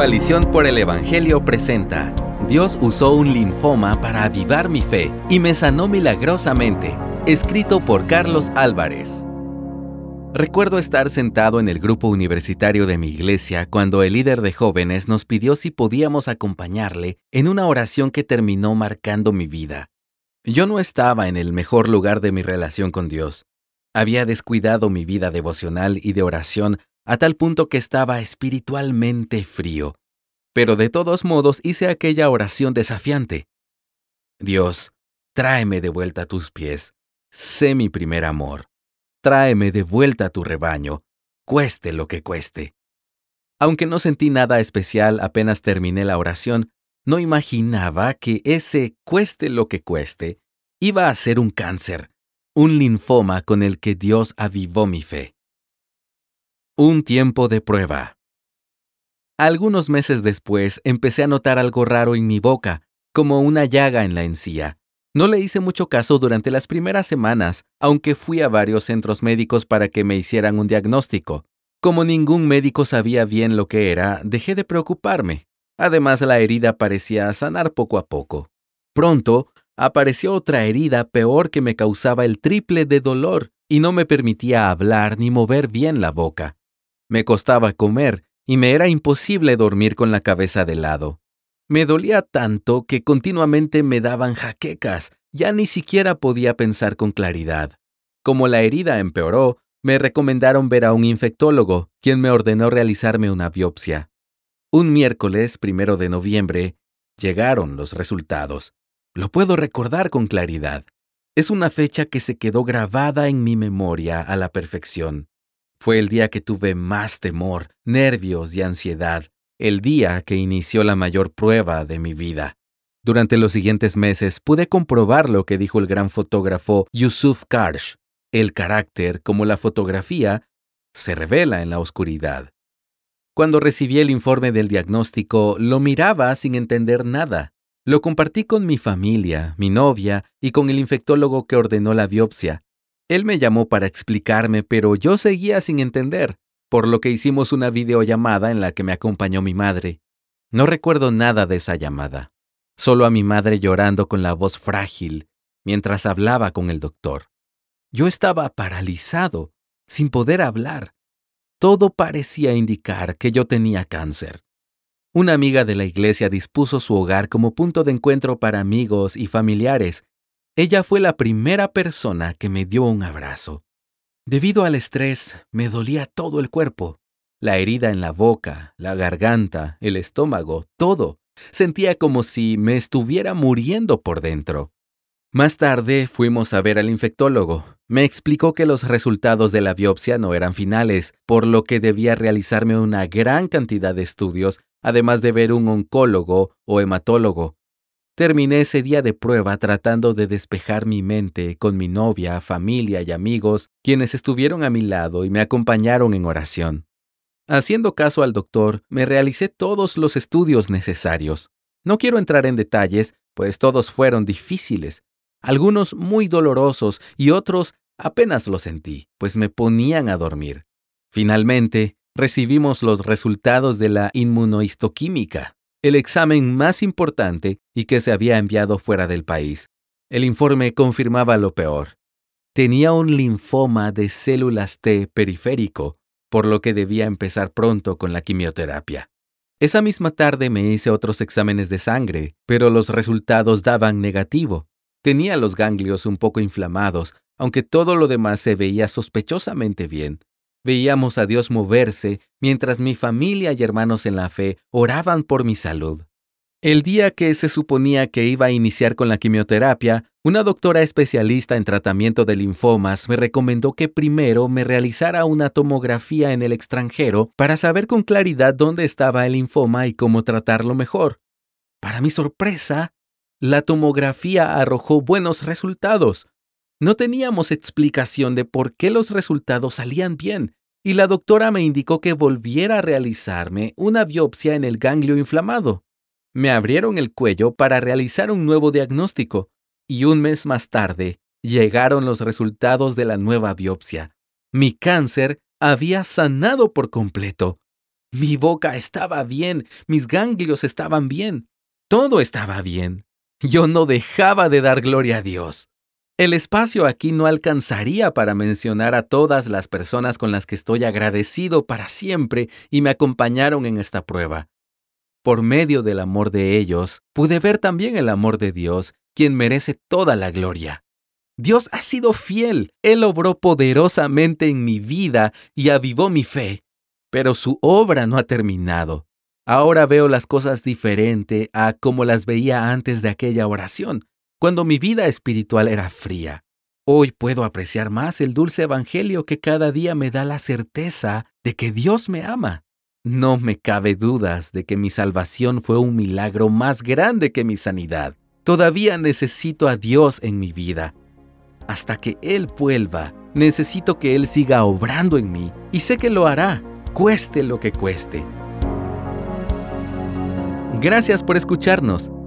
Coalición por el Evangelio presenta. Dios usó un linfoma para avivar mi fe y me sanó milagrosamente. Escrito por Carlos Álvarez. Recuerdo estar sentado en el grupo universitario de mi iglesia cuando el líder de jóvenes nos pidió si podíamos acompañarle en una oración que terminó marcando mi vida. Yo no estaba en el mejor lugar de mi relación con Dios. Había descuidado mi vida devocional y de oración a tal punto que estaba espiritualmente frío. Pero de todos modos hice aquella oración desafiante. Dios, tráeme de vuelta a tus pies. Sé mi primer amor. Tráeme de vuelta a tu rebaño, cueste lo que cueste. Aunque no sentí nada especial apenas terminé la oración, no imaginaba que ese cueste lo que cueste iba a ser un cáncer, un linfoma con el que Dios avivó mi fe. Un tiempo de prueba. Algunos meses después empecé a notar algo raro en mi boca, como una llaga en la encía. No le hice mucho caso durante las primeras semanas, aunque fui a varios centros médicos para que me hicieran un diagnóstico. Como ningún médico sabía bien lo que era, dejé de preocuparme. Además, la herida parecía sanar poco a poco. Pronto, apareció otra herida peor que me causaba el triple de dolor y no me permitía hablar ni mover bien la boca. Me costaba comer y me era imposible dormir con la cabeza de lado. Me dolía tanto que continuamente me daban jaquecas, ya ni siquiera podía pensar con claridad. Como la herida empeoró, me recomendaron ver a un infectólogo, quien me ordenó realizarme una biopsia. Un miércoles primero de noviembre llegaron los resultados. Lo puedo recordar con claridad. Es una fecha que se quedó grabada en mi memoria a la perfección. Fue el día que tuve más temor, nervios y ansiedad, el día que inició la mayor prueba de mi vida. Durante los siguientes meses pude comprobar lo que dijo el gran fotógrafo Yusuf Karsh. El carácter, como la fotografía, se revela en la oscuridad. Cuando recibí el informe del diagnóstico, lo miraba sin entender nada. Lo compartí con mi familia, mi novia y con el infectólogo que ordenó la biopsia. Él me llamó para explicarme, pero yo seguía sin entender, por lo que hicimos una videollamada en la que me acompañó mi madre. No recuerdo nada de esa llamada, solo a mi madre llorando con la voz frágil mientras hablaba con el doctor. Yo estaba paralizado, sin poder hablar. Todo parecía indicar que yo tenía cáncer. Una amiga de la iglesia dispuso su hogar como punto de encuentro para amigos y familiares ella fue la primera persona que me dio un abrazo. Debido al estrés, me dolía todo el cuerpo. La herida en la boca, la garganta, el estómago, todo. Sentía como si me estuviera muriendo por dentro. Más tarde fuimos a ver al infectólogo. Me explicó que los resultados de la biopsia no eran finales, por lo que debía realizarme una gran cantidad de estudios, además de ver un oncólogo o hematólogo. Terminé ese día de prueba tratando de despejar mi mente con mi novia, familia y amigos, quienes estuvieron a mi lado y me acompañaron en oración. Haciendo caso al doctor, me realicé todos los estudios necesarios. No quiero entrar en detalles, pues todos fueron difíciles, algunos muy dolorosos y otros apenas lo sentí, pues me ponían a dormir. Finalmente, recibimos los resultados de la inmunohistoquímica, el examen más importante y que se había enviado fuera del país. El informe confirmaba lo peor. Tenía un linfoma de células T periférico, por lo que debía empezar pronto con la quimioterapia. Esa misma tarde me hice otros exámenes de sangre, pero los resultados daban negativo. Tenía los ganglios un poco inflamados, aunque todo lo demás se veía sospechosamente bien. Veíamos a Dios moverse mientras mi familia y hermanos en la fe oraban por mi salud. El día que se suponía que iba a iniciar con la quimioterapia, una doctora especialista en tratamiento de linfomas me recomendó que primero me realizara una tomografía en el extranjero para saber con claridad dónde estaba el linfoma y cómo tratarlo mejor. Para mi sorpresa, la tomografía arrojó buenos resultados. No teníamos explicación de por qué los resultados salían bien, y la doctora me indicó que volviera a realizarme una biopsia en el ganglio inflamado. Me abrieron el cuello para realizar un nuevo diagnóstico, y un mes más tarde llegaron los resultados de la nueva biopsia. Mi cáncer había sanado por completo. Mi boca estaba bien, mis ganglios estaban bien, todo estaba bien. Yo no dejaba de dar gloria a Dios. El espacio aquí no alcanzaría para mencionar a todas las personas con las que estoy agradecido para siempre y me acompañaron en esta prueba. Por medio del amor de ellos, pude ver también el amor de Dios, quien merece toda la gloria. Dios ha sido fiel, Él obró poderosamente en mi vida y avivó mi fe, pero su obra no ha terminado. Ahora veo las cosas diferente a como las veía antes de aquella oración cuando mi vida espiritual era fría. Hoy puedo apreciar más el dulce Evangelio que cada día me da la certeza de que Dios me ama. No me cabe dudas de que mi salvación fue un milagro más grande que mi sanidad. Todavía necesito a Dios en mi vida. Hasta que Él vuelva, necesito que Él siga obrando en mí y sé que lo hará, cueste lo que cueste. Gracias por escucharnos.